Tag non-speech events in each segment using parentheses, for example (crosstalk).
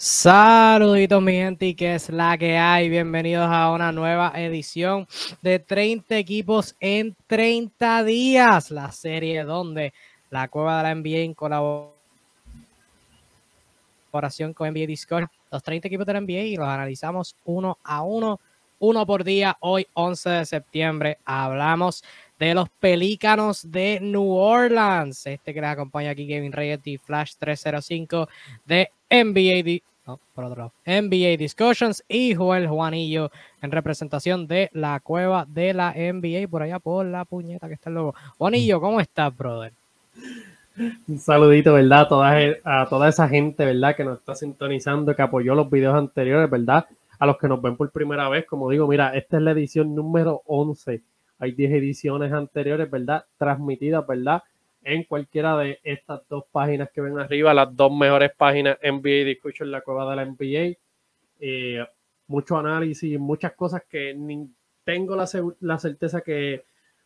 Saluditos mi gente y que es la que hay. Bienvenidos a una nueva edición de 30 equipos en 30 días. La serie donde la cueva de la NBA en colaboración con NBA Discord. Los 30 equipos de la NBA y los analizamos uno a uno, uno por día. Hoy 11 de septiembre hablamos de los Pelícanos de New Orleans. Este que les acompaña aquí, Kevin Reyes y Flash 305 de NBA, por otro lado, NBA Discussions y Joel Juanillo en representación de la cueva de la NBA por allá por la puñeta que está el logo. Juanillo, ¿cómo estás, brother? Un saludito, ¿verdad? A toda, a toda esa gente, ¿verdad? Que nos está sintonizando, que apoyó los videos anteriores, ¿verdad? A los que nos ven por primera vez, como digo, mira, esta es la edición número 11. Hay 10 ediciones anteriores, ¿verdad? Transmitidas, ¿verdad? En cualquiera de estas dos páginas que ven arriba, las dos mejores páginas NBA Discussion, la cueva de la NBA. Eh, mucho análisis, muchas cosas que tengo la, la, certeza que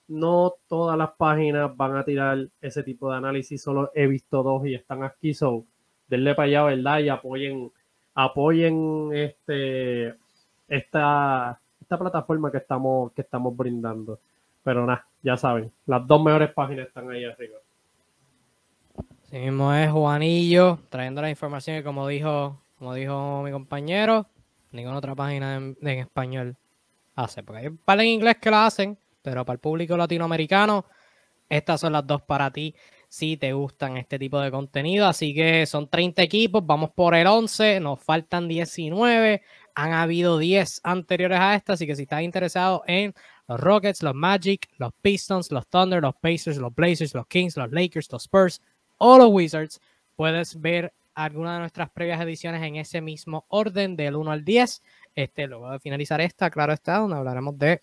no todas las páginas van a tirar ese tipo de análisis, solo he visto dos y están aquí, so denle para allá, ¿verdad? Y apoyen, apoyen este, esta, esta plataforma que estamos, que estamos brindando. Pero nada, ya saben, las dos mejores páginas están ahí arriba. Sí mismo es Juanillo trayendo la información que como dijo, como dijo mi compañero, ninguna otra página en, español hace. Porque hay un par en inglés que lo hacen, pero para el público latinoamericano, estas son las dos para ti si te gustan este tipo de contenido. Así que son 30 equipos, vamos por el 11, nos faltan 19. Han habido 10 anteriores a esta, así que si estás interesado en los Rockets, los Magic, los Pistons, los Thunder, los Pacers, los Blazers, los Kings, los Lakers, los Spurs o los Wizards, puedes ver alguna de nuestras previas ediciones en ese mismo orden del 1 al 10. Este, luego de finalizar esta, claro está, donde hablaremos de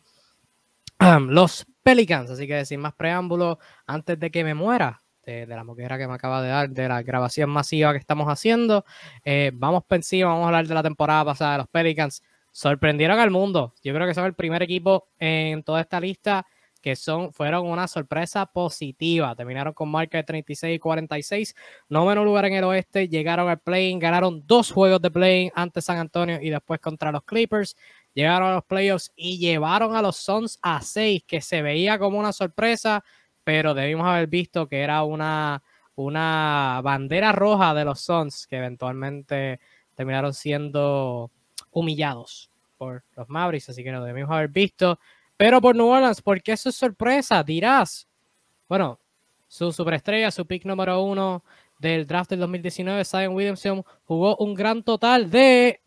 los Pelicans. Así que sin más preámbulos, antes de que me muera, de, la moquera que me acaba de dar, de la grabación masiva que estamos haciendo, eh, vamos por encima, vamos a hablar de la temporada pasada de los Pelicans sorprendieron al mundo. Yo creo que son el primer equipo en toda esta lista que son, fueron una sorpresa positiva. Terminaron con marca de 36 y 46. No menos lugar en el oeste. Llegaron al play Ganaron dos juegos de play ante San Antonio y después contra los Clippers. Llegaron a los playoffs y llevaron a los Suns a 6, que se veía como una sorpresa, pero debimos haber visto que era una, una bandera roja de los Suns, que eventualmente terminaron siendo humillados por los Mavericks, así que no debemos haber visto. Pero por New Orleans, ¿por qué eso es sorpresa? Dirás. Bueno, su superestrella, su pick número uno del draft del 2019, Zion Williamson, jugó un gran total de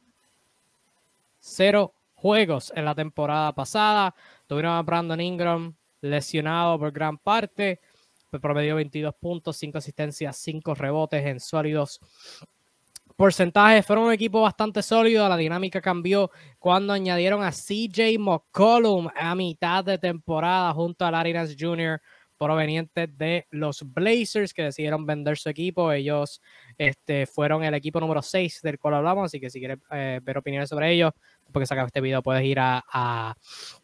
cero juegos en la temporada pasada. Tuvieron a Brandon Ingram lesionado por gran parte. Promedió 22 puntos, 5 asistencias, 5 rebotes en sólidos porcentajes fueron un equipo bastante sólido. La dinámica cambió cuando añadieron a CJ McCollum a mitad de temporada junto a Larry Nance Jr. proveniente de los Blazers que decidieron vender su equipo. Ellos este, fueron el equipo número 6 del cual hablamos, así que si quieres eh, ver opiniones sobre ellos, porque sacas este video puedes ir a, a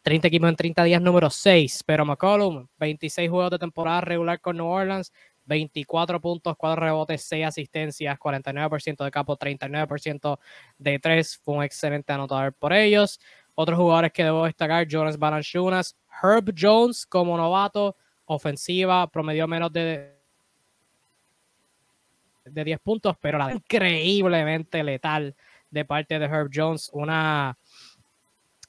30 equipos en 30 días número 6. Pero McCollum, 26 juegos de temporada regular con New Orleans, 24 puntos, 4 rebotes, 6 asistencias, 49% de capo, 39% de 3. Fue un excelente anotador por ellos. Otros jugadores que debo destacar, Jonas Balanchunas, Herb Jones como novato, ofensiva, promedió menos de, de 10 puntos, pero la increíblemente letal de parte de Herb Jones, una,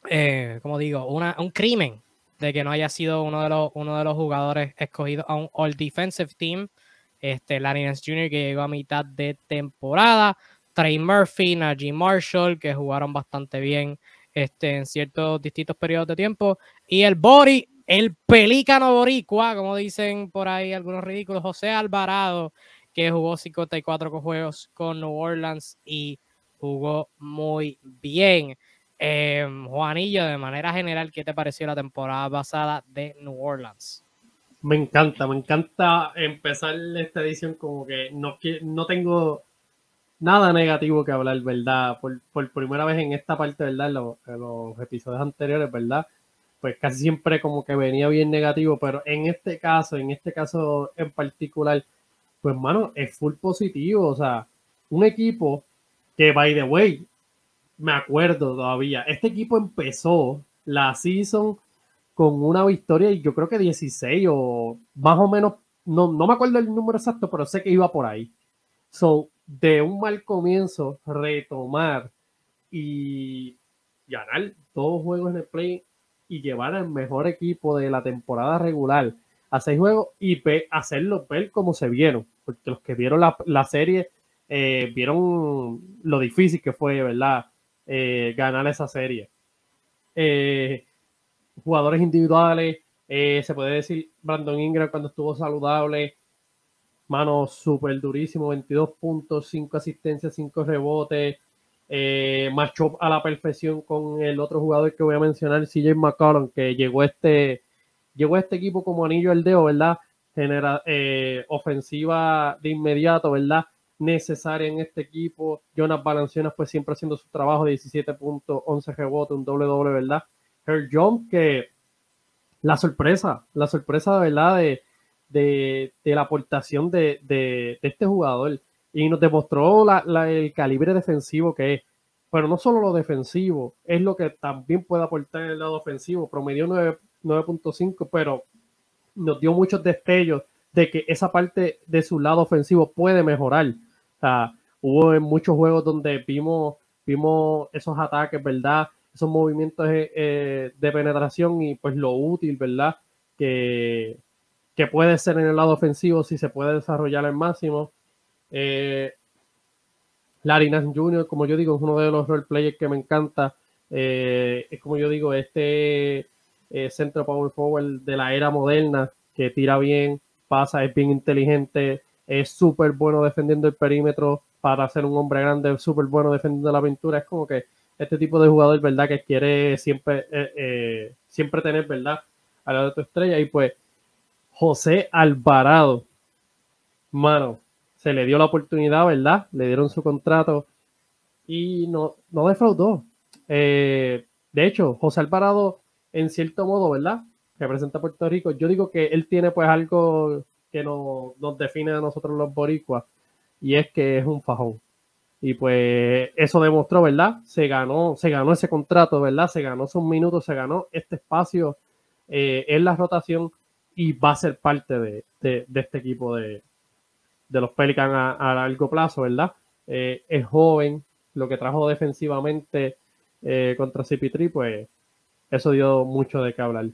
eh, como digo, una, un crimen de que no haya sido uno de los, uno de los jugadores escogidos a un All Defensive Team. Este, Larry Nance Jr., que llegó a mitad de temporada. Trey Murphy, Najee Marshall, que jugaron bastante bien este, en ciertos distintos periodos de tiempo. Y el Bori, el pelícano boricua, como dicen por ahí algunos ridículos, José Alvarado, que jugó 54 juegos con New Orleans y jugó muy bien. Eh, Juanillo, de manera general, ¿qué te pareció la temporada pasada de New Orleans? Me encanta, me encanta empezar esta edición como que no, no tengo nada negativo que hablar, ¿verdad? Por, primera vez en esta parte, ¿verdad? Los, en los, episodios anteriores, ¿verdad? Pues casi siempre como que venía bien negativo, pero en este caso, en este caso en particular, pues mano, es full positivo, o sea, un equipo Que, by the way, me acuerdo todavía, este equipo empezó la season con una victoria y yo creo que 16 o más o menos, no, no me acuerdo el número exacto, pero sé que iba por ahí. So, de un mal comienzo, retomar y ganar todos juegos en el play y llevar al mejor equipo de la temporada regular a seis juegos y hacerlo ver como se vieron, porque los que vieron la, serie eh, vieron lo difícil que fue, ¿verdad? Eh, ganar esa serie. Eh, jugadores individuales, se puede decir Brandon Ingram cuando estuvo saludable, mano súper durísimo, 22 puntos, 5 asistencias, 5 rebotes, eh, a la perfección con el otro jugador que voy a mencionar, CJ McCollum, que llegó este, llegó este equipo como anillo al dedo, ¿verdad? Genera eh, ofensiva de inmediato, ¿verdad? Necesaria en este equipo. Jonas Balancianas, pues siempre haciendo su trabajo, 17 puntos, 11 rebotes, un doble doble, ¿verdad? Her John, que la sorpresa, la sorpresa de verdad de, de, la aportación de, de, este jugador y nos demostró el calibre defensivo que es. Pero no solo lo defensivo, es lo que también puede aportar el lado ofensivo. Promedió 9.5, pero nos dio muchos destellos de que esa parte de su lado ofensivo puede mejorar. O sea, hubo muchos juegos donde vimos, vimos esos ataques, ¿verdad? Esos movimientos eh, eh, de penetración y pues lo útil, ¿verdad? Que, que puede ser en el lado ofensivo si se puede desarrollar al máximo. Eh, Larry Nash Jr., como yo digo, es uno de los role players que me encanta. Eh, es como yo digo, este eh, centro power forward de la era moderna que tira bien, pasa, es bien inteligente, es súper bueno defendiendo el perímetro para ser un hombre grande, súper bueno defendiendo la pintura. Es como que este tipo de jugador, ¿verdad? Que quiere siempre, eh, siempre tener, ¿verdad? A la de tu estrella. Y pues, José Alvarado, mano, se le dio la oportunidad, ¿verdad? Le dieron su contrato y no, no defraudó. Eh, de hecho, José Alvarado, en cierto modo, ¿verdad? Representa a Puerto Rico. Yo digo que él tiene pues algo que nos, nos define a nosotros los boricuas y es que es un fajón. Y pues eso demostró, ¿verdad? Se ganó, se ganó ese contrato, ¿verdad? Se ganó esos minutos, se ganó este espacio eh, en la rotación y va a ser parte de este equipo de, de los Pelicans a, largo plazo, ¿verdad? Eh, es joven, lo que trajo defensivamente eh, contra CP3, pues eso dio mucho de qué hablar.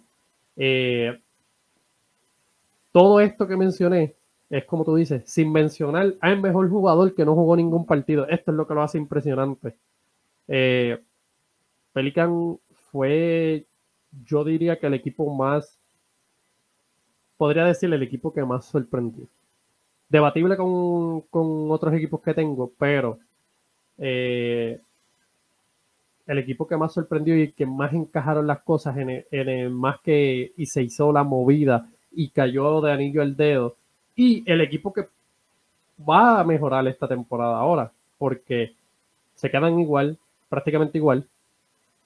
Eh, todo esto que mencioné es como tú dices, sin mencionar al mejor jugador que no jugó ningún partido. Esto es lo que lo hace impresionante. Pelican fue, yo diría que el equipo más, podría decir el equipo que más sorprendió debatible con, otros equipos que tengo, pero eh, el equipo que más sorprendió y que más encajaron las cosas en el, más que y se hizo la movida y cayó de anillo al dedo y el equipo que va a mejorar esta temporada ahora porque se quedan igual, prácticamente igual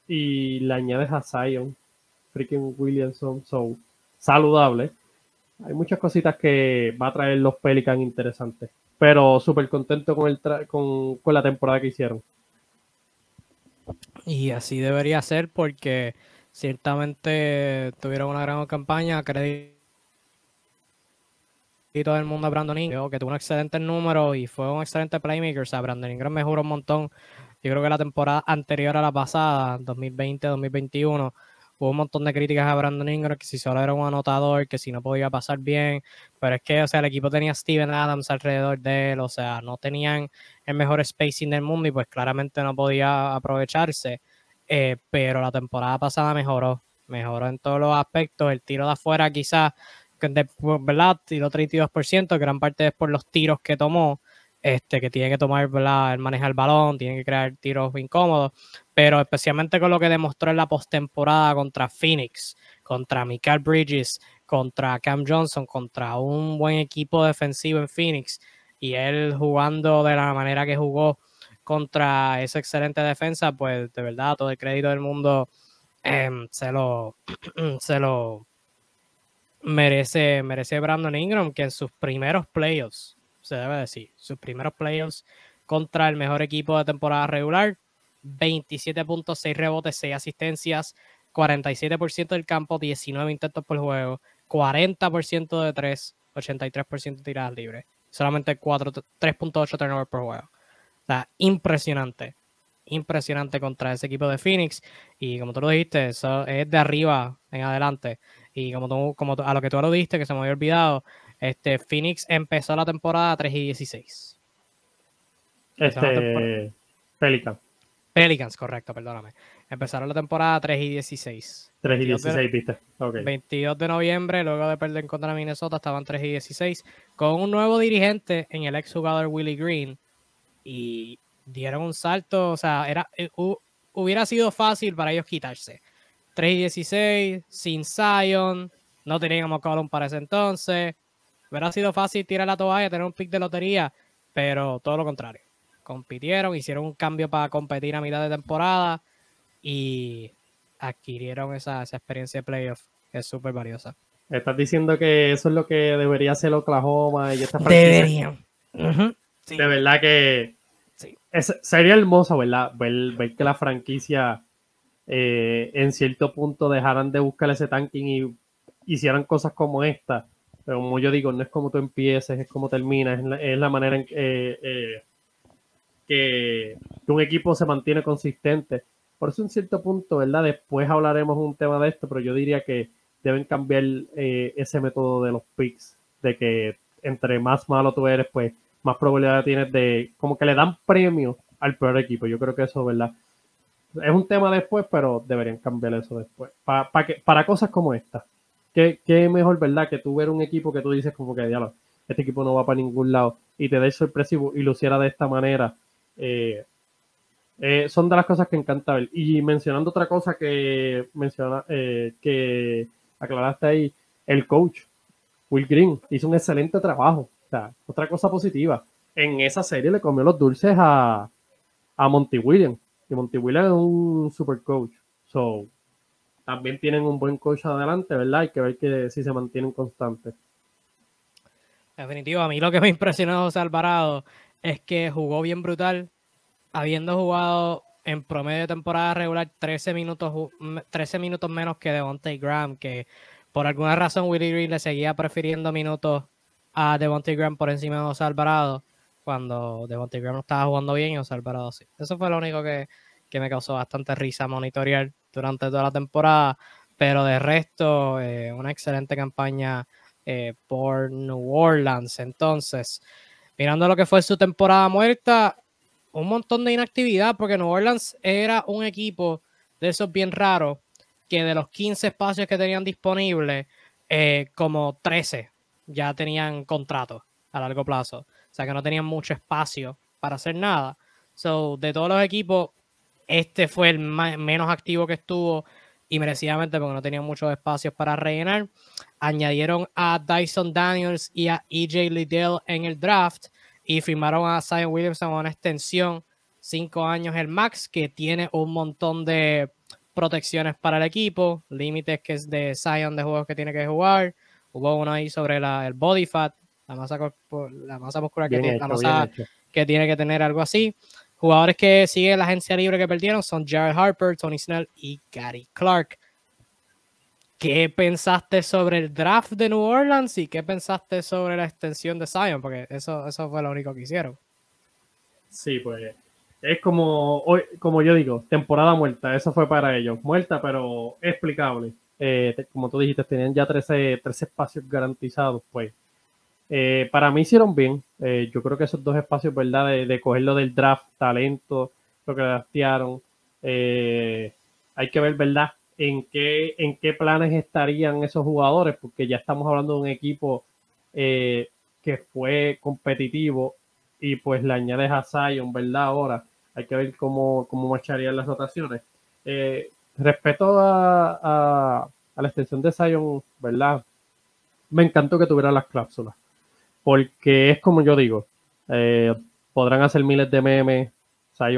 y le añades a Zion, freaking Williamson, so saludable hay muchas cositas que va a traer los Pelicans interesantes. Pero súper contento con, el con, la temporada que hicieron. Y así debería ser porque ciertamente tuvieron una gran campaña. Crédito del mundo a Brandon Ingram, que tuvo un excelente número y fue un excelente playmaker. O sea, Brandon Ingram mejoró un montón. Yo creo que la temporada anterior a la pasada, 2020-2021, hubo un montón de críticas a Brandon Ingram, que si solo era un anotador, que si no podía pasar bien, pero es que, o sea, el equipo tenía Steven Adams alrededor de él, o sea, no tenían el mejor spacing del mundo y pues claramente no podía aprovecharse, eh, pero la temporada pasada mejoró, mejoró en todos los aspectos, el tiro de afuera quizás, ¿verdad? Tiró 32%, gran parte es por los tiros que tomó, este, que tiene que tomar, ¿verdad? El manejar el balón, tiene que crear tiros incómodos, pero especialmente con lo que demostró en la postemporada contra Phoenix, contra Michael Bridges, contra Cam Johnson, contra un buen equipo defensivo en Phoenix, y él jugando de la manera que jugó contra esa excelente defensa, pues de verdad todo el crédito del mundo em, se lo (clears throat) se lo merece merece Brandon Ingram que en sus primeros playoffs se debe decir. Sus primeros playoffs contra el mejor equipo de temporada regular. 27.6 rebotes, 6 asistencias, 47% del campo, 19 intentos por juego, 40% de 3, 83% de tiradas libres. Solamente 3.8 turnovers por juego. O sea, impresionante. Impresionante contra ese equipo de Phoenix. Y como tú lo dijiste, eso es de arriba en adelante. Y como tú, como a lo que tú lo dijiste, que se me había olvidado, este Phoenix empezó la temporada 3 y 16. Este, Pelican. Pelicans, correcto, perdóname. Empezaron la temporada 3 y 16. 3 y 16, viste. 22 de noviembre, luego de perder contra Minnesota, estaban 3 y 16, con un nuevo dirigente en el ex jugador Willie Green. Y dieron un salto, o sea, era, eh, hubiera sido fácil para ellos quitarse. 3 y 16, sin Zion, no tenían a McCollum para ese entonces. Hubiera sido fácil tirar la toalla, tener un pick de lotería, pero todo lo contrario compitieron, hicieron un cambio para competir a mitad de temporada y adquirieron esa, experiencia de playoff que es súper valiosa. Estás diciendo que eso es lo que debería hacer Oklahoma y esta franquicia. Deberían. De verdad que sería hermoso, ¿verdad? Ver, que la franquicia eh, en cierto punto dejaran de buscar ese tanking y hicieran cosas como esta. Pero como yo digo, no es como tú empieces, es como terminas, es la, manera en que eh, que, un equipo se mantiene consistente. Por eso en cierto punto, ¿verdad? Después hablaremos un tema de esto, pero yo diría que deben cambiar eh, ese método de los picks, de que entre más malo tú eres, pues más probabilidad tienes de, como que le dan premio al peor equipo. Yo creo que eso, ¿verdad? Es un tema después, pero deberían cambiar eso después. Para, para cosas como esta. ¿Qué, ¿Qué, mejor, verdad? Que tú ver un equipo que tú dices como que, diablo, este equipo no va para ningún lado y te dé sorpresivo y lo hiciera de esta manera eh, eh, son de las cosas que encanta ver. Y mencionando otra cosa que menciona, eh, que aclaraste ahí, el coach, Will Green, hizo un excelente trabajo. Otra cosa positiva. En esa serie le comió los dulces a, a Monty Williams. Y Monty Williams es un super coach. So, también tienen un buen coach adelante, ¿verdad? Hay que ver que si se mantienen constantes. Definitivo, a mí lo que me impresionó José Alvarado es que jugó bien brutal, habiendo jugado en promedio de temporada regular 13 minutos, 13 minutos menos que Devontae Graham, que por alguna razón Willie Green le seguía prefiriendo minutos a Devontae Graham por encima de José Alvarado, cuando Devontae Graham no estaba jugando bien y José Alvarado sí. Eso fue lo único que, me causó bastante risa monitorear durante toda la temporada, pero de resto, eh, una excelente campaña eh, por New Orleans. Entonces, mirando lo que fue su temporada muerta, un montón de inactividad, porque New Orleans era un equipo de esos bien raros, que de los 15 espacios que tenían disponibles, eh, como 13 ya tenían contrato a largo plazo. O sea que no tenían mucho espacio para hacer nada. So, de todos los equipos, este fue el menos activo que estuvo y merecidamente porque no tenían muchos espacios para rellenar. Añadieron a Dyson Daniels y a EJ Liddell en el draft y firmaron a Zion Williamson una extensión, cinco años el max, que tiene un montón de protecciones para el equipo, límites que es de Zion de juegos que tiene que jugar. Hubo uno ahí sobre el body fat, la masa, la masa muscular que tiene, la masa que tiene que tener algo así. Jugadores que siguen la agencia libre que perdieron son Jared Harper, Tony Snell y Gary Clark. ¿Qué pensaste sobre el draft de New Orleans y qué pensaste sobre la extensión de Zion? Porque eso, eso fue lo único que hicieron. Sí, pues es como, hoy, como yo digo, temporada muerta. Eso fue para ellos. Muerta, pero explicable. Eh, como tú dijiste, tenían ya 13, 13 espacios garantizados. Pues eh, para mí hicieron bien. Eh, yo creo que esos dos espacios, ¿verdad? De, cogerlo del draft, talento, lo que draftearon. Eh, hay que ver, ¿verdad? En qué, en qué planes estarían esos jugadores, porque ya estamos hablando de un equipo que fue competitivo y pues le añades a Zion, ¿verdad? Ahora hay que ver cómo, cómo marcharían las rotaciones. Respecto a, a, la extensión de Zion, ¿verdad? Me encantó que tuviera las cláusulas porque es como yo digo, eh, podrán hacer miles de memes,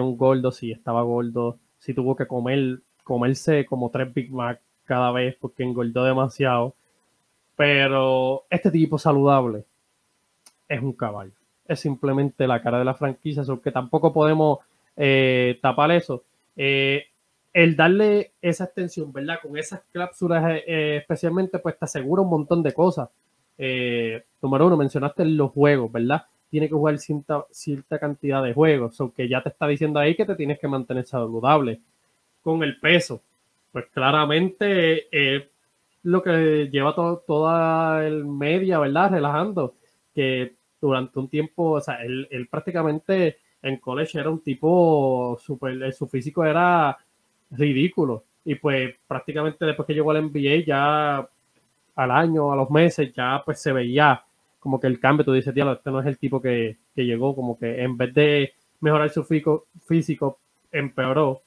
un gordo, si estaba gordo, si tuvo que comer, comerse como tres Big Mac cada vez porque engordó demasiado, pero este tipo saludable es un caballo. es simplemente la cara de la franquicia, que tampoco podemos eh, tapar eso. Eh, el darle esa extensión, ¿verdad? Con esas cláusulas eh, especialmente, pues te asegura un montón de cosas. número uno, mencionaste los juegos, ¿verdad? Tiene que jugar cierta, cierta cantidad de juegos, aunque ya te está diciendo ahí que te tienes que mantener saludable. Con el peso, pues claramente lo que lleva toda el media, ¿verdad? Relajando, que durante un tiempo, o sea, él, prácticamente en college era un tipo, super, su físico era ridículo. Y pues prácticamente después que llegó al NBA, ya al año, a los meses, ya pues se veía como que el cambio, tú dices, tío, este no es el tipo que, llegó, como que en vez de mejorar su físico, físico empeoró.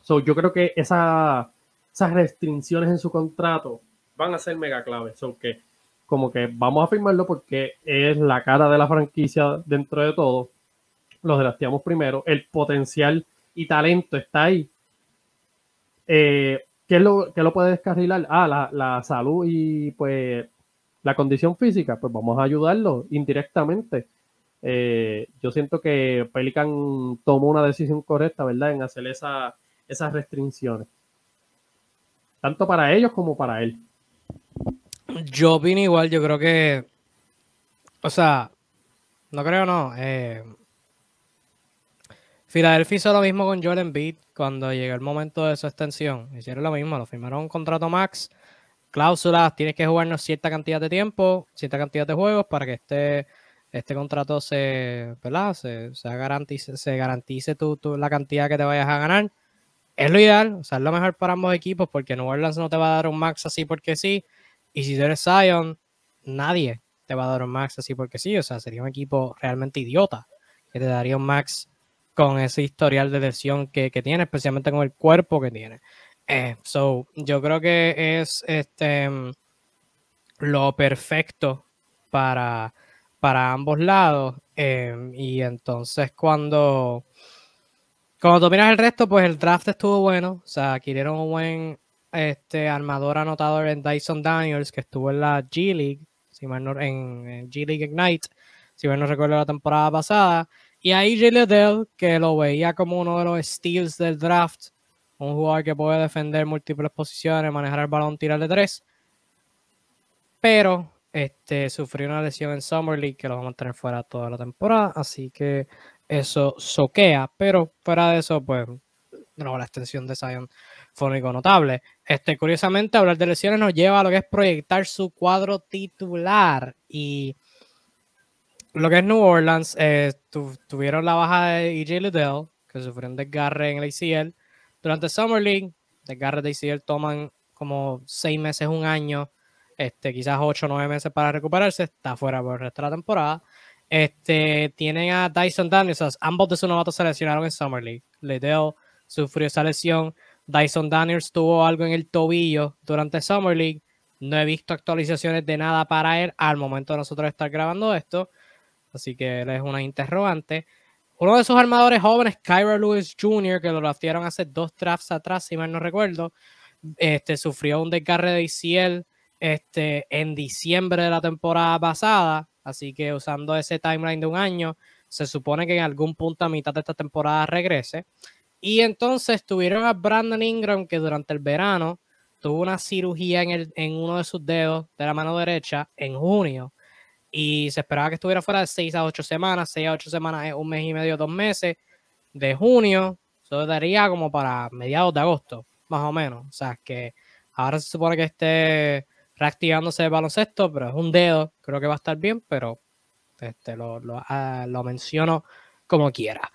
So, yo creo que esa, esas restricciones en su contrato van a ser mega claves. So, que como que vamos a firmarlo porque es la cara de la franquicia dentro de todo. Los drafteamos primero. El potencial y talento está ahí. Eh, ¿qué, lo, ¿Qué lo puede descarrilar? Ah, la, salud y pues la condición física. Pues vamos a ayudarlo indirectamente. Eh, yo siento que Pelican tomó una decisión correcta, ¿verdad? En hacer esa, esas restricciones. Tanto para ellos como para él. Yo opino igual, yo creo que. O sea, no creo, no. Eh, Philadelphia hizo lo mismo con Joel Embiid cuando llegó el momento de su extensión. Hicieron lo mismo, lo firmaron un contrato max, cláusulas, tienes que jugarnos cierta cantidad de tiempo, cierta cantidad de juegos para que este, este contrato se, ¿verdad? se, se garantice, se garantice tu, la cantidad que te vayas a ganar. Es lo ideal, o sea, es lo mejor para ambos equipos porque New Orleans no te va a dar un max así porque sí y si eres Zion, nadie te va a dar un max así porque sí. O sea, sería un equipo realmente idiota que te daría un max con ese historial de lesión que, tiene, especialmente con el cuerpo que tiene. Eh, so, yo creo que es este lo perfecto para, para ambos lados. Eh, y entonces cuando, cuando tú miras el resto, pues el draft estuvo bueno. O sea, adquirieron un buen este armador anotador en Dyson Daniels, que estuvo en la G League, si mal no, en, G League Ignite, si mal no recuerdo la temporada pasada. Y ahí. Liddell, que lo veía como uno de los steals del draft, un jugador que puede defender múltiples posiciones, manejar el balón, tirar de tres. Pero este, sufrió una lesión en Summer League que lo va a mantener fuera toda la temporada. Así que eso soquea. Pero fuera de eso, pues, no, la extensión de Zion fue notable. Este, curiosamente, hablar de lesiones nos lleva a lo que es proyectar su cuadro titular. Y lo que es New Orleans, eh, tuvieron la baja de EJ Liddell, que sufrió un desgarre en el ACL. Durante Summer League, desgarres de ACL toman como seis meses, un año, este, quizás ocho o nueve meses para recuperarse. Está fuera por el resto de la temporada. Este, tienen a Dyson Daniels, ambos de sus novatos se lesionaron en Summer League. Liddell sufrió esa lesión Dyson Daniels tuvo algo en el tobillo durante Summer League. No he visto actualizaciones de nada para él al momento de nosotros estar grabando esto. Así que él es una interrogante. Uno de sus armadores jóvenes, Kyra Lewis Jr., que lo draftearon hace dos drafts atrás, si mal no recuerdo, este, sufrió un desgarre de ICL este, en diciembre de la temporada pasada. Así que usando ese timeline de un año, se supone que en algún punto a mitad de esta temporada regrese. Y entonces tuvieron a Brandon Ingram que durante el verano tuvo una cirugía en, el, en uno de sus dedos de la mano derecha en junio. Y se esperaba que estuviera fuera de 6 a 8 semanas. 6 a 8 semanas es un mes y medio, dos meses. De junio, eso daría como para mediados de agosto, más o menos. O sea, que ahora se supone que esté reactivándose el baloncesto, pero es un dedo. Creo que va a estar bien, pero este, lo, lo, ah, lo menciono como quiera.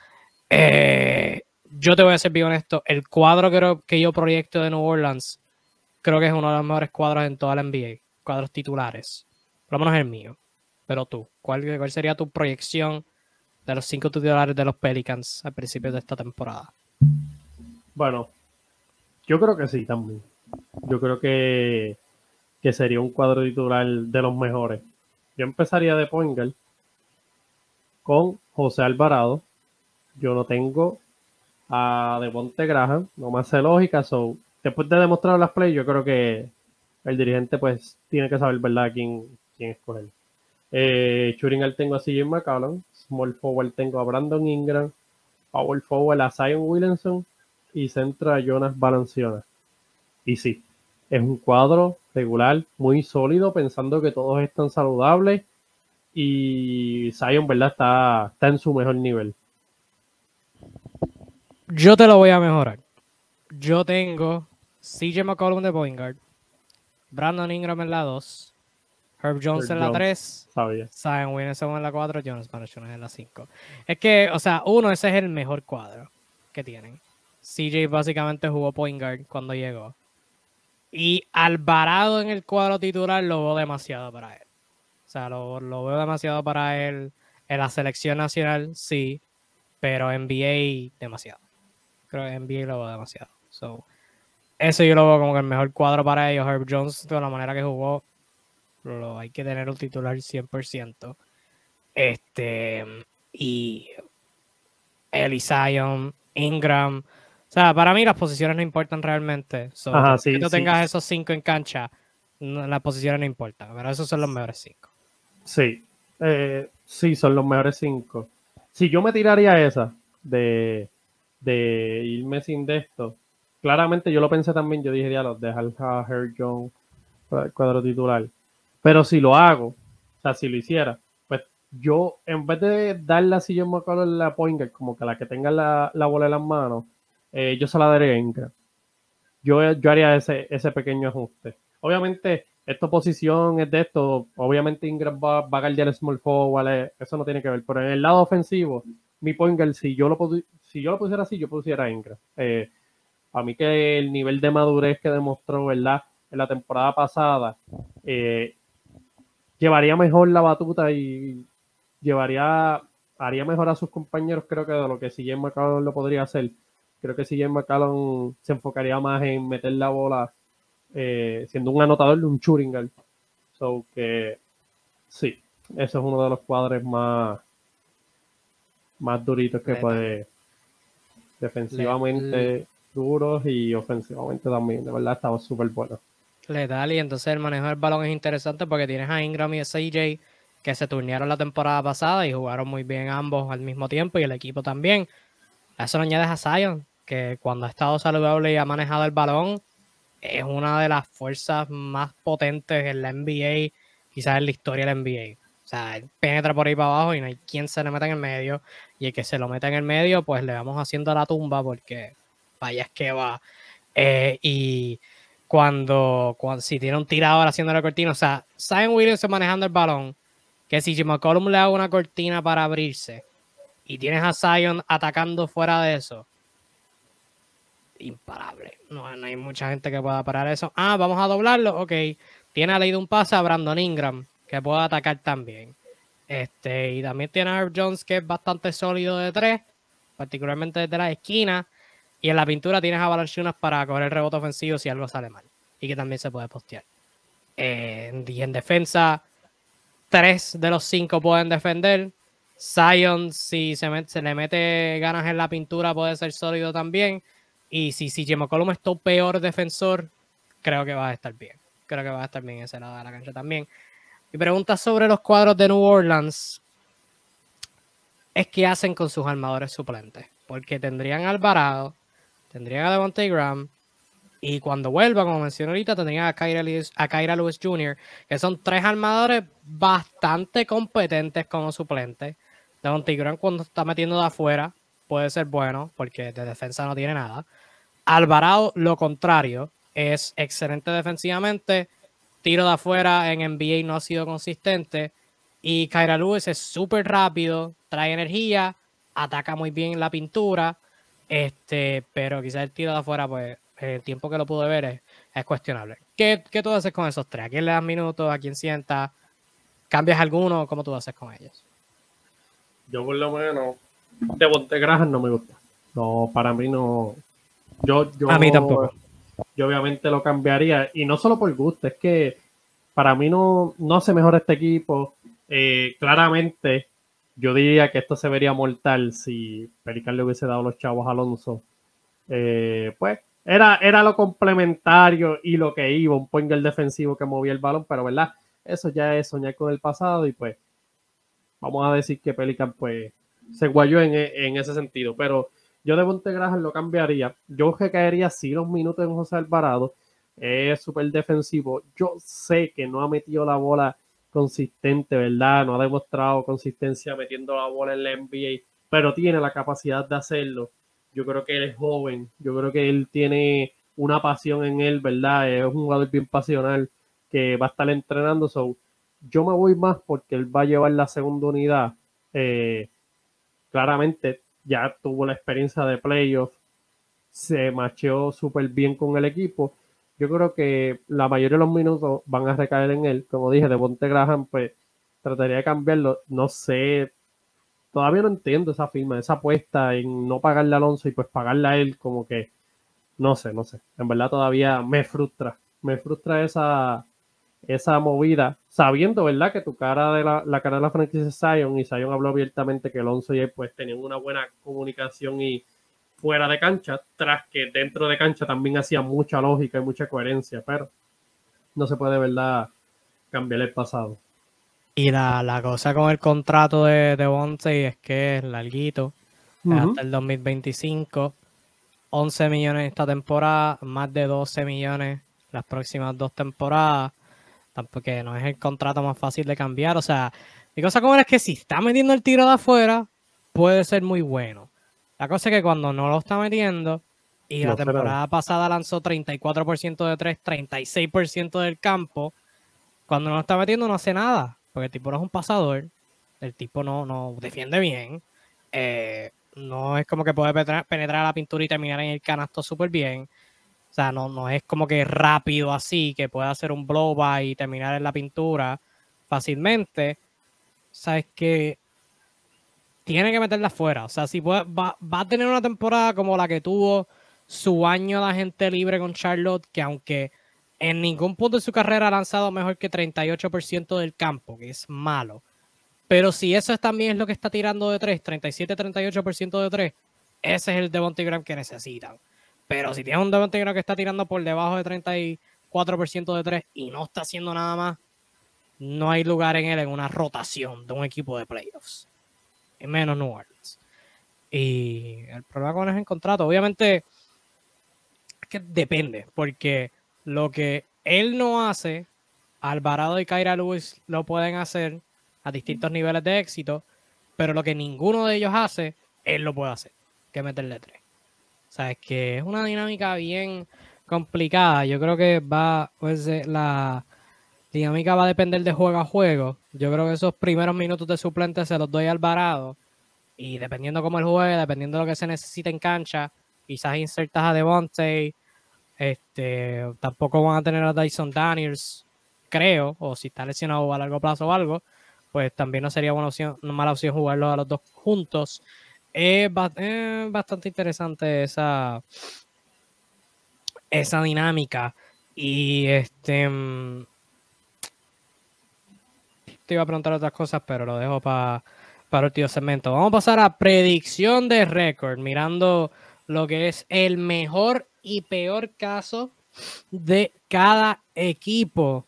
Eh, yo te voy a ser bien honesto, el cuadro que, que yo proyecto de New Orleans creo que es uno de los mejores cuadros en toda la NBA, cuadros titulares, por lo menos el mío. Pero tú, ¿cuál, cuál sería tu proyección de los cinco titulares de los Pelicans al principio de esta temporada? Bueno, yo creo que sí también. Yo creo que, que sería un cuadro titular de los mejores. Yo empezaría de Poingal con José Alvarado. Yo no tengo a Devonte Graham, no me hace lógica. So, después de demostrar las plays, yo creo que el dirigente pues tiene que saber, ¿verdad?, quién, quién escoger. Eh, Churingal tengo a CJ McCollum, small forward tengo a Brandon Ingram, power forward a Zion Williamson y centro a Jonas Balanciona. Y sí, es un cuadro regular muy sólido, pensando que todos están saludables y Zion, ¿verdad? Está, está en su mejor nivel. Yo te lo voy a mejorar. Yo tengo CJ McCollum de point guard, Brandon Ingram en la 2, Herb Jones en la 3, Zion Williamson en la 4, Jonas Valanciunas en la 5. Es que, o sea, uno, ese es el mejor cuadro que tienen. CJ básicamente jugó point guard cuando llegó. Y Alvarado en el cuadro titular lo veo demasiado para él. O sea, lo, veo demasiado para él. En la selección nacional, sí. Pero NBA, demasiado. Creo que NBA lo veo demasiado. So, eso yo lo veo como que el mejor cuadro para ellos. Herb Jones, de la manera que jugó, lo, hay que tener un titular 100%. Este, y Eli Zion, Ingram. O sea, para mí las posiciones no importan realmente. So, si tú tengas esos cinco en cancha, las posiciones no importan. Pero esos son los mejores cinco. Sí, eh, sí, son los mejores cinco. Si yo me tiraría esa de, de irme sin de esto, claramente yo lo pensé también, yo dije, diablo, dejar a Jones cuadro titular. Pero si lo hago, o sea, si lo hiciera, pues yo, en vez de darle así yo me acuerdo la point como que la que tenga la, bola en las manos, eh, yo se la daría a Ingram. Yo, yo haría ese, ese pequeño ajuste. Obviamente, esta posición es de esto, obviamente Ingram va, a guardiar el small forward, eh, eso no tiene que ver, pero en el lado ofensivo, mi point si yo lo, si yo lo pusiera así, yo pusiera Ingram. Eh, a mí que el nivel de madurez que demostró, ¿verdad? En la temporada pasada, llevaría mejor la batuta y llevaría, haría mejor a sus compañeros, creo que de lo que CJ McCallum lo podría hacer. Creo que CJ McCallum se enfocaría más en meter la bola eh, siendo un anotador de un Churingal. So que sí, eso es uno de los cuadros más, más duritos que puede defensivamente duros y ofensivamente también. De verdad, estaba súper bueno. Letal, y entonces el manejo del balón es interesante porque tienes a Ingram y a CJ que se turnearon la temporada pasada y jugaron muy bien ambos al mismo tiempo y el equipo también. Eso lo añades a Zion, que cuando ha estado saludable y ha manejado el balón, es una de las fuerzas más potentes en la NBA, quizás en la historia de la NBA. O sea, penetra por ahí para abajo y no hay quien se le meta en el medio. Y el que se lo meta en el medio, pues le vamos haciendo la tumba porque vaya es que va. Eh, y cuando, cuando, si tiene un tirador haciendo la cortina, o sea, Zion Williamson manejando el balón, que si Jim McCollum le da una cortina para abrirse y tienes a Zion atacando fuera de eso, imparable. No, hay mucha gente que pueda parar eso. Ah, vamos a doblarlo, ok. Tiene a ley de un pase a Brandon Ingram, que puede atacar también. Este, y también tiene a Herb Jones, que es bastante sólido de tres, particularmente desde la esquina. Y en la pintura tienes a Valanciunas para coger el rebote ofensivo si algo sale mal. Y que también se puede postear. Eh, y en defensa, tres de los cinco pueden defender. Zion, si se, le mete ganas en la pintura, puede ser sólido también. Y si, si es tu peor defensor, creo que va a estar bien. Creo que va a estar bien ese lado de la cancha también. Mi pregunta sobre los cuadros de New Orleans es qué hacen con sus armadores suplentes. Porque tendrían Alvarado, tendrían a Devontae Graham, y cuando vuelva, como mencioné ahorita, tendrían a Kyra, Lewis, a Lewis Jr., que son tres armadores bastante competentes como suplentes. Devontae Graham cuando está metiendo de afuera puede ser bueno, porque de defensa no tiene nada. Alvarado, lo contrario, es excelente defensivamente, tiro de afuera en NBA no ha sido consistente. Y Kyra Lewis es súper rápido, trae energía, ataca muy bien la pintura, este, pero quizás el tiro de afuera, pues el tiempo que lo pude ver es, cuestionable. ¿Qué, ¿Qué, tú haces con esos tres? ¿A quién le das minutos? ¿A quién sienta? ¿Cambias alguno? ¿Cómo tú haces con ellos? Yo por lo menos, de Graham no me gusta. No, para mí no. Yo, yo, a mí tampoco. Yo obviamente lo cambiaría. Y no solo por gusto, es que para mí no, no hace mejor este equipo. Eh, claramente, yo diría que esto se vería mortal si Pelican le hubiese dado los chavos a Alonso. Eh, pues era, era lo complementario y lo que iba, un point defensivo que movía el balón, pero verdad, eso ya es soñar con el pasado y pues vamos a decir que Pelican pues se guayó en, en ese sentido, pero yo de Monte lo cambiaría. Yo caería sí los minutos en José Alvarado. Es súper defensivo. Yo sé que no ha metido la bola consistente, ¿verdad? No ha demostrado consistencia metiendo la bola en la NBA, pero tiene la capacidad de hacerlo. Yo creo que él es joven. Yo creo que él tiene una pasión en él, ¿verdad? Es un jugador bien pasional que va a estar entrenando. So, yo me voy más porque él va a llevar la segunda unidad. Eh, claramente ya tuvo la experiencia de playoff, se macheó súper bien con el equipo. Yo creo que la mayoría de los minutos van a recaer en él. Como dije, de Monte Graham, pues trataría de cambiarlo. No sé, todavía no entiendo esa firma, esa apuesta en no pagarle a Alonso y pues pagarle a él, como que no sé, no sé. En verdad todavía me frustra. Me frustra esa, esa movida, sabiendo, ¿verdad? Que tu cara de la, la cara de la franquicia es Zion y Zion habló abiertamente que Alonso y él pues tenían una buena comunicación y fuera de cancha, tras que dentro de cancha también hacía mucha lógica y mucha coherencia, pero no se puede, ¿verdad? Cambiar el pasado. Y la, la cosa con el contrato de, de es que es larguito, hasta el 2025, 11 millones esta temporada, más de 12 millones las próximas dos temporadas porque no es el contrato más fácil de cambiar. O sea, mi cosa como es que si está metiendo el tiro de afuera, puede ser muy bueno. La cosa es que cuando no lo está metiendo, y la temporada pasada lanzó 34% de 3, 36% del campo, cuando no lo está metiendo no hace nada, porque el tipo no es un pasador, el tipo no, no defiende bien, eh, no es como que puede penetrar, penetrar a la pintura y terminar en el canasto súper bien. O sea, no, no es como que rápido así, que pueda hacer un blow by y terminar en la pintura fácilmente. Sabes que tiene que meterla afuera. O sea, si va, va, a tener una temporada como la que tuvo su año de gente libre con Charlotte, que aunque en ningún punto de su carrera ha lanzado mejor que 38% del campo, que es malo. Pero si eso también es lo que está tirando de 3, 37-38% de 3, ese es el Devontae Graham que necesitan. Pero si tienes un Devontae Graham que está tirando por debajo de 34% de 3 y no está haciendo nada más, no hay lugar en él en una rotación de un equipo de playoffs. Menos New Orleans. Y el problema con él es en contrato. Obviamente, es que depende, porque lo que él no hace, Alvarado y Kyra Lewis lo pueden hacer a distintos niveles de éxito, pero lo que ninguno de ellos hace, él lo puede hacer, que meterle tres. Sabes que es una dinámica bien complicada. Yo creo que va, pues la dinámica va a depender de juego a juego. Yo creo que esos primeros minutos de suplente se los doy al Alvarado. Y dependiendo cómo él juegue, dependiendo de lo que se necesite en cancha, quizás insertas a Devontae. Este, tampoco van a tener a Dyson Daniels, creo, o si está lesionado a largo plazo o algo, pues también no sería buena opción, una mala opción jugarlos a los dos juntos. Es, bastante interesante esa, esa dinámica. Y este. Iba a preguntar otras cosas, pero lo dejo para para el último segmento. Vamos a pasar a predicción de récord, mirando lo que es el mejor y peor caso de cada equipo.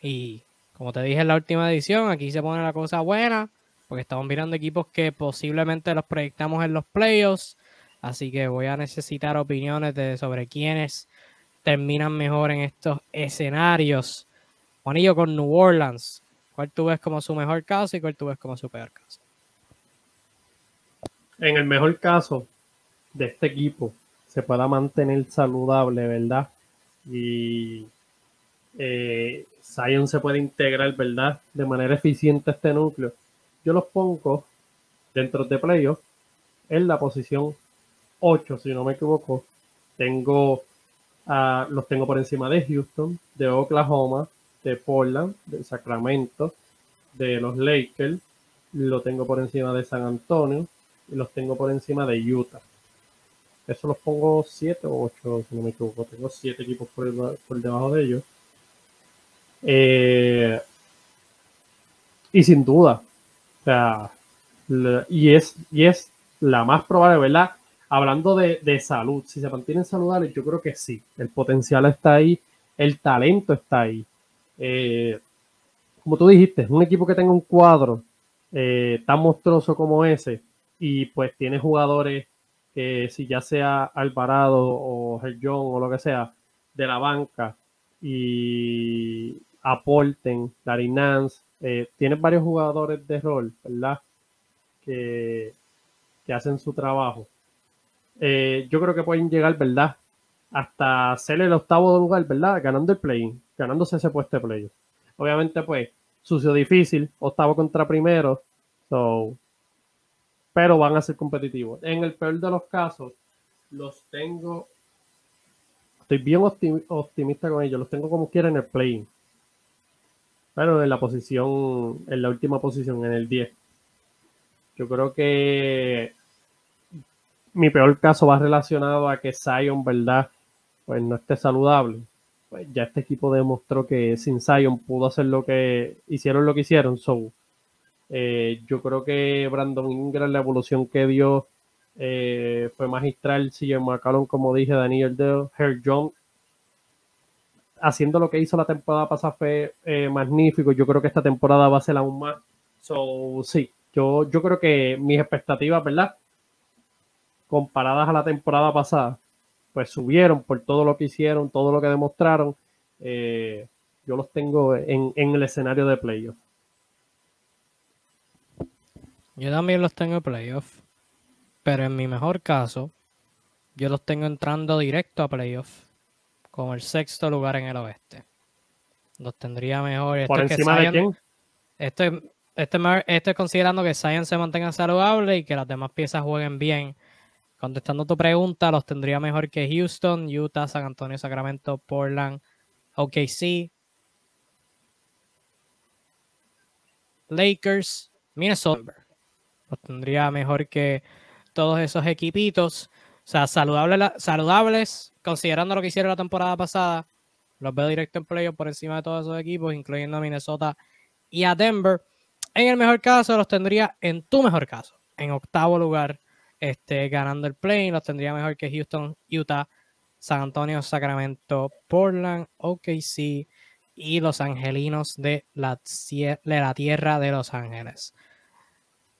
Y como te dije en la última edición, aquí se pone la cosa buena porque estamos mirando equipos que posiblemente los proyectamos en los playoffs, así que voy a necesitar opiniones de, sobre quiénes terminan mejor en estos escenarios. Juanillo con New Orleans, ¿cuál tú ves como su mejor caso y cuál tú ves como su peor caso? En el mejor caso de este equipo, se pueda mantener saludable, ¿verdad? Y eh, Zion se puede integrar, ¿verdad? De manera eficiente a este núcleo yo los pongo dentro de playoff en la posición 8, si no me equivoco. Tengo los tengo por encima de Houston, de Oklahoma, de Portland, de Sacramento, de los Lakers, lo tengo por encima de San Antonio y los tengo por encima de Utah. Eso los pongo 7 o 8, si no me equivoco. Tengo 7 equipos por, por, debajo de ellos. Eh, y sin duda, o sea, y, es, y es la más probable, ¿verdad? Hablando de, salud, si se mantienen saludables, yo creo que sí. El potencial está ahí, el talento está ahí. Eh, como tú dijiste, un equipo que tenga un cuadro eh, tan monstruoso como ese y pues tiene jugadores que si ya sea Alvarado o John o lo que sea de la banca y aporten, Larry Nance, eh, tienes varios jugadores de rol, ¿verdad? Que, que hacen su trabajo. Yo creo que pueden llegar, ¿verdad? Hasta ser el octavo lugar, ¿verdad? Ganando el play, ganándose ese puesto de play. Obviamente, pues, sucio difícil, octavo contra primero, so, pero van a ser competitivos. En el peor de los casos, los tengo, estoy bien optimista con ellos, los tengo como quiera en el play. Pero en la posición, en la última posición, en el 10. Yo creo que mi peor caso va relacionado a que Zion, ¿verdad? Pues no esté saludable. Pues ya este equipo demostró que sin Zion pudo hacer lo que hicieron lo que hicieron. So, eh, yo creo que Brandon Ingram, la evolución que dio eh, fue magistral. CJ McCollum, como dije, Daniel Dell, Herr John, haciendo lo que hizo la temporada pasada fue eh, magnífico. Yo creo que esta temporada va a ser aún más. So, sí, yo, yo creo que mis expectativas, ¿verdad? Comparadas a la temporada pasada, pues subieron por todo lo que hicieron, todo lo que demostraron. yo los tengo en, en el escenario de playoff. Yo también los tengo en playoff. Pero en mi mejor caso, yo los tengo entrando directo a playoff. Con el sexto lugar en el oeste. Los tendría mejor. ¿Por encima de quién? Este, este, este considerando que Zion se mantenga saludable y que las demás piezas jueguen bien. Contestando tu pregunta, los tendría mejor que Houston, Utah, San Antonio, Sacramento, Portland, OKC, Lakers, Minnesota los tendría mejor que todos esos equipitos. O sea, saludables, saludables considerando lo que hicieron la temporada pasada. Los veo directo en playoff por encima de todos esos equipos, incluyendo a Minnesota y a Denver. En el mejor caso, los tendría en tu mejor caso, en octavo lugar, este, ganando el play. Los tendría mejor que Houston, Utah, San Antonio, Sacramento, Portland, OKC y los Angelinos de la, de la tierra de Los Ángeles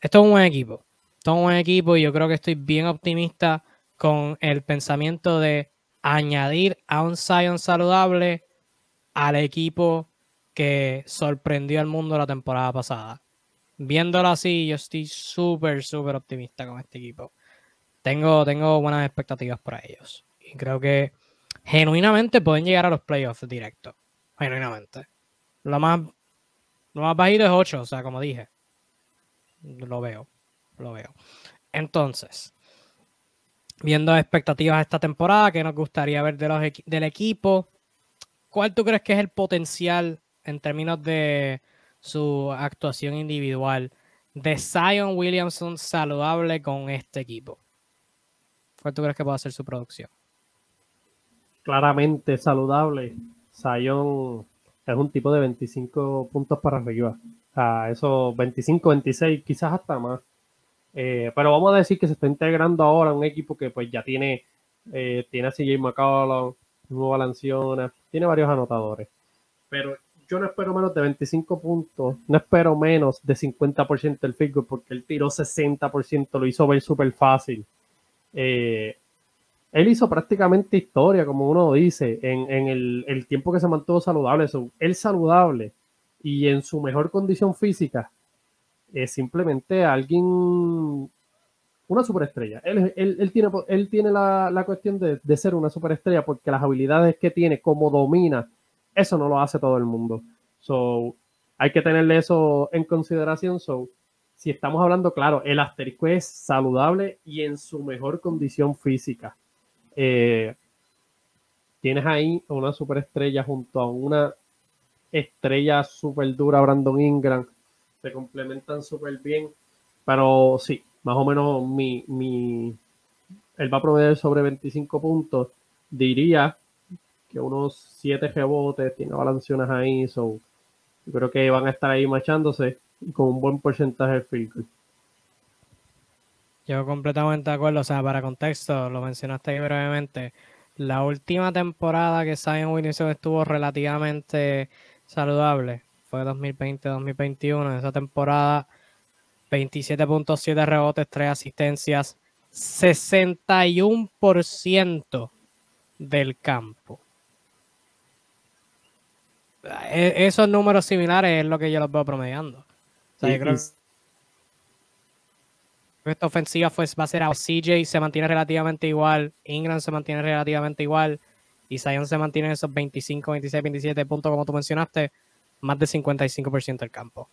esto es un buen equipo. Esto es un buen equipo y yo creo que estoy bien optimista con el pensamiento de añadir a un Zion saludable al equipo que sorprendió al mundo la temporada pasada. Viéndolo así, yo estoy súper, súper optimista con este equipo. Tengo, tengo buenas expectativas para ellos. Y creo que genuinamente pueden llegar a los playoffs directos. Genuinamente. Lo más, lo más bajito es 8, o sea, como dije. Lo veo, lo veo. Entonces, viendo expectativas esta temporada, ¿qué nos gustaría ver de los del equipo? ¿Cuál tú crees que es el potencial en términos de su actuación individual de Zion Williamson saludable con este equipo? ¿Cuál tú crees que puede ser su producción? Claramente saludable. Zion es un tipo de 25 puntos para arriba a esos 25, 26, quizás hasta más. Eh, pero vamos a decir que se está integrando ahora un equipo que pues ya tiene, eh, tiene a CJ McCollum, Nueva Lanciona, tiene varios anotadores. Pero yo no espero menos de 25 puntos, no espero menos de 50% del field porque él tiró 60%, lo hizo ver súper fácil. Eh, él hizo prácticamente historia, como uno dice, en, el, tiempo que se mantuvo saludable. él saludable y en su mejor condición física es simplemente alguien, una superestrella. Él, él, tiene, él tiene la, cuestión de, ser una superestrella porque las habilidades que tiene, como domina, eso no lo hace todo el mundo. So, hay que tenerle eso en consideración. So, si estamos hablando, claro, el asterisco es saludable y en su mejor condición física. Eh, tienes ahí una superestrella junto a una estrella súper dura, Brandon Ingram, se complementan súper bien, pero sí, más o menos mi, mi, él va a prometer sobre 25 puntos, diría que unos 7 rebotes, tiene balanciones ahí, so, yo creo que van a estar ahí machándose con un buen porcentaje de field Yo completamente de acuerdo, o sea, para contexto, lo mencionaste ahí brevemente, la última temporada que Zion Williamson estuvo relativamente saludable fue 2020-2021. Esa temporada 27.7 rebotes, 3 asistencias, 61% del campo. E, esos números similares es lo que yo los veo promediando. O sea, yo creo que esta ofensiva fue, va a ser a CJ se mantiene relativamente igual, Ingram se mantiene relativamente igual y Zion se mantiene en esos 25, 26, 27 puntos como tú mencionaste, más de 55% del campo.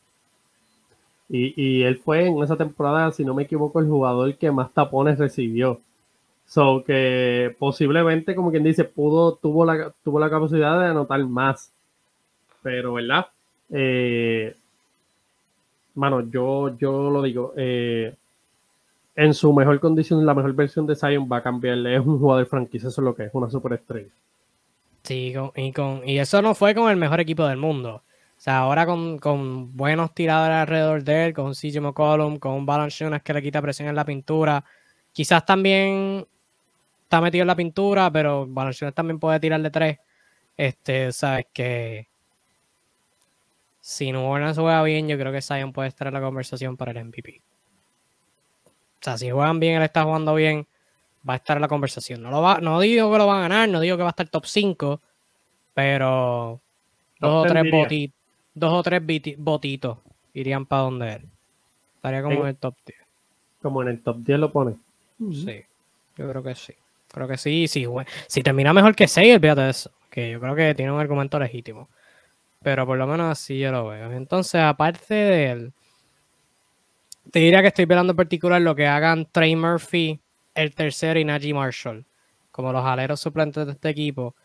Y, y, él fue en esa temporada, si no me equivoco, el jugador que más tapones recibió. So que posiblemente, como quien dice, pudo, tuvo la, tuvo la capacidad de anotar más. Pero, ¿verdad? Eh, yo, yo lo digo, eh, en su mejor condición, la mejor versión de Zion va a cambiarle. Es un jugador franquicia, eso es lo que es, una superestrella. Sí, y, con, y eso no fue con el mejor equipo del mundo. O sea, ahora con, buenos tiradores alrededor de él, con CJ McCollum, con un Valanciunas que le quita presión en la pintura. Quizás también está metido en la pintura, pero Valanciunas también puede tirar de tres. Este, sabes que si no Orleans juega bien, yo creo que Zion puede estar en la conversación para el MVP. O sea, si juegan bien, él está jugando bien, va a estar en la conversación. No, lo va, no digo que lo va a ganar, no digo que va a estar top 5, pero dos o tres botitos dos o tres botitos irían para donde él. Estaría como en, el top 10. Como en el top 10 lo pone. Sí, yo creo que sí. Creo que sí, sí. Si termina mejor que 6, olvídate de eso. Que yo creo que tiene un argumento legítimo. Pero por lo menos así yo lo veo. Entonces, aparte de él, te diría que estoy esperando en particular lo que hagan Trey Murphy, el tercero, y Najee Marshall, como los aleros suplentes de este equipo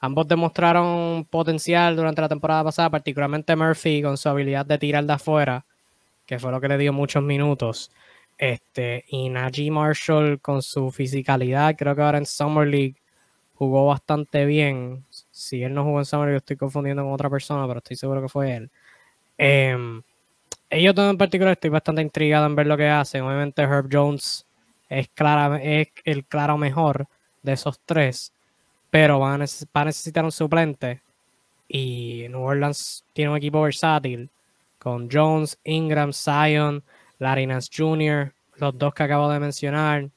Ambos demostraron potencial durante la temporada pasada, particularmente Murphy con su habilidad de tirar de afuera, que fue lo que le dio muchos minutos. Este, y Najee Marshall con su fisicalidad, creo que ahora en Summer League jugó bastante bien. Si él no jugó en Summer League, estoy confundiendo con otra persona, pero estoy seguro que fue él. Em, ellos en particular estoy bastante intrigado en ver lo que hacen. Obviamente Herb Jones es, el claro mejor de esos tres pero va a, necesitar un suplente. Y New Orleans tiene un equipo versátil con Jones, Ingram, Zion, Larry Jr., los dos que acabo de mencionar,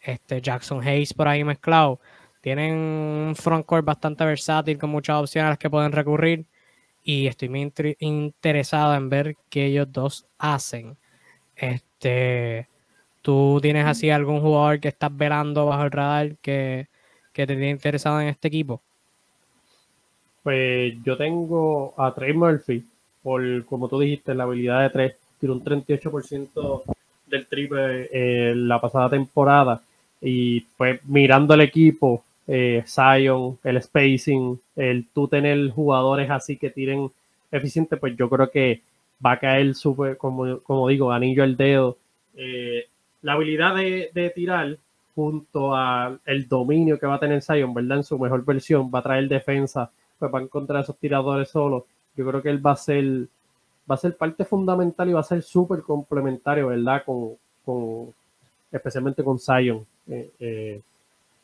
este Jackson Hayes por ahí mezclado. Tienen un frontcourt bastante versátil con muchas opciones a las que pueden recurrir y estoy muy interesado en ver qué ellos dos hacen. Este, ¿Tú tienes así algún jugador que estás velando bajo el radar que que te tiene interesado en este equipo? Pues yo tengo a Trey Murphy, por como tú dijiste, la habilidad de tres, tiró un 38% del triple eh, la pasada temporada. Y pues mirando el equipo, eh, el spacing, el tú tener jugadores así que tiren eficiente, pues yo creo que va a caer súper, como, como digo, anillo al dedo. Eh, la habilidad de, de tirar junto al dominio que va a tener Zion, ¿verdad? En su mejor versión, va a traer defensa, pues va a encontrar esos tiradores solos. Yo creo que él va a ser, va a ser parte fundamental y va a ser súper complementario, ¿verdad? Con, con, especialmente con Zion. Eh, eh,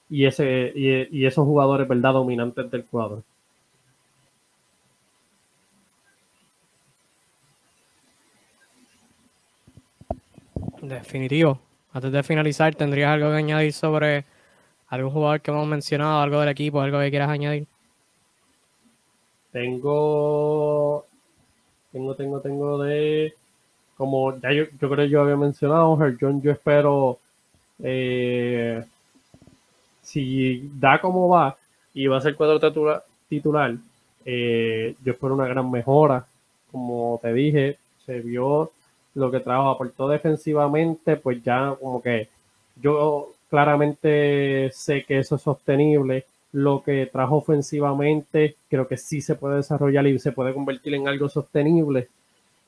y, ese, y, y, esos jugadores, ¿verdad? Dominantes del cuadro. Definitivo. Antes de finalizar, ¿tendrías algo que añadir sobre algún jugador que hemos mencionado, algo del equipo, algo que quieras añadir? Tengo, tengo, tengo, tengo de, como ya yo, yo creo que yo había mencionado, John, yo espero, eh, si da como va y va a ser cuadro titular, eh, yo espero una gran mejora. Como te dije, se vio lo que trajo, aportó defensivamente, pues ya como que yo claramente sé que eso es sostenible. Lo que trajo ofensivamente, creo que sí se puede desarrollar y se puede convertir en algo sostenible.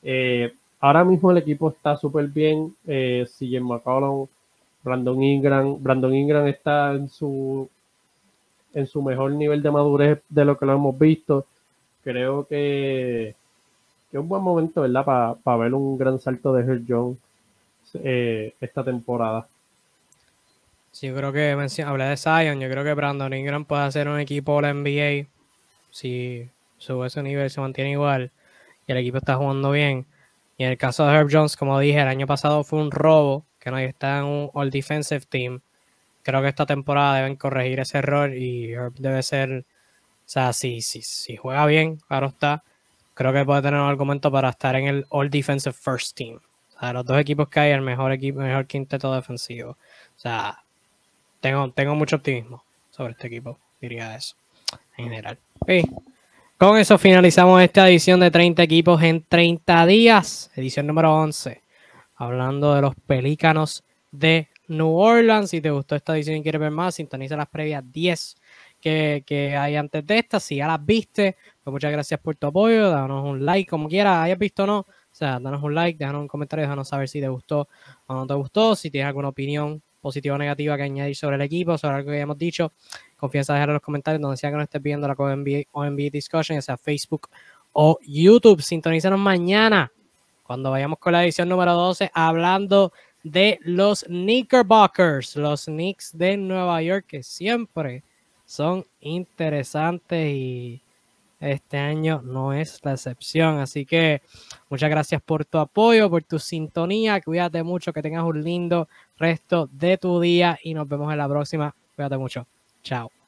Eh, ahora mismo el equipo está súper bien. Eh, CJ McCollum, Brandon Ingram. Brandon Ingram está en su, en su mejor nivel de madurez de lo que lo hemos visto. Creo que que es un buen momento, ¿verdad? Para ver un gran salto de Herb Jones eh, esta temporada. Sí, yo creo que hablé de Zion, yo creo que Brandon Ingram puede hacer un equipo la NBA si sube ese nivel, se mantiene igual y el equipo está jugando bien. Y en el caso de Herb Jones, como dije, el año pasado fue un robo, que no está en un All Defensive Team. Creo que esta temporada deben corregir ese error y Herb debe ser, o sea, si, si, si juega bien, claro está, creo que puede tener un argumento para estar en el All Defensive First Team. O sea, los dos equipos que hay, el mejor equipo, mejor quinteto defensivo. O sea, tengo, tengo mucho optimismo sobre este equipo, diría eso, en general. Sí. Con eso finalizamos esta edición de 30 equipos en 30 días, edición número 11. Hablando de los Pelícanos de New Orleans. Si te gustó esta edición y quieres ver más, sintoniza las previas 10 que, que hay antes de esta. Si ya las viste, pues muchas gracias por tu apoyo. Danos un like, como quieras, hayas visto o no. O sea, danos un like, déjanos un comentario, déjanos saber si te gustó o no te gustó. Si tienes alguna opinión positiva o negativa que añadir sobre el equipo, sobre algo que hayamos dicho, confianza dejar en los comentarios donde sea que no estés viendo la OMB, OMB Discussion, ya sea Facebook o YouTube. Sintonízanos mañana cuando vayamos con la edición número 12 hablando de los Knickerbockers, los Knicks de Nueva York que siempre son interesantes y este año no es la excepción. Así que muchas gracias por tu apoyo, por tu sintonía. Cuídate mucho, que tengas un lindo resto de tu día y nos vemos en la próxima. Cuídate mucho. Chao.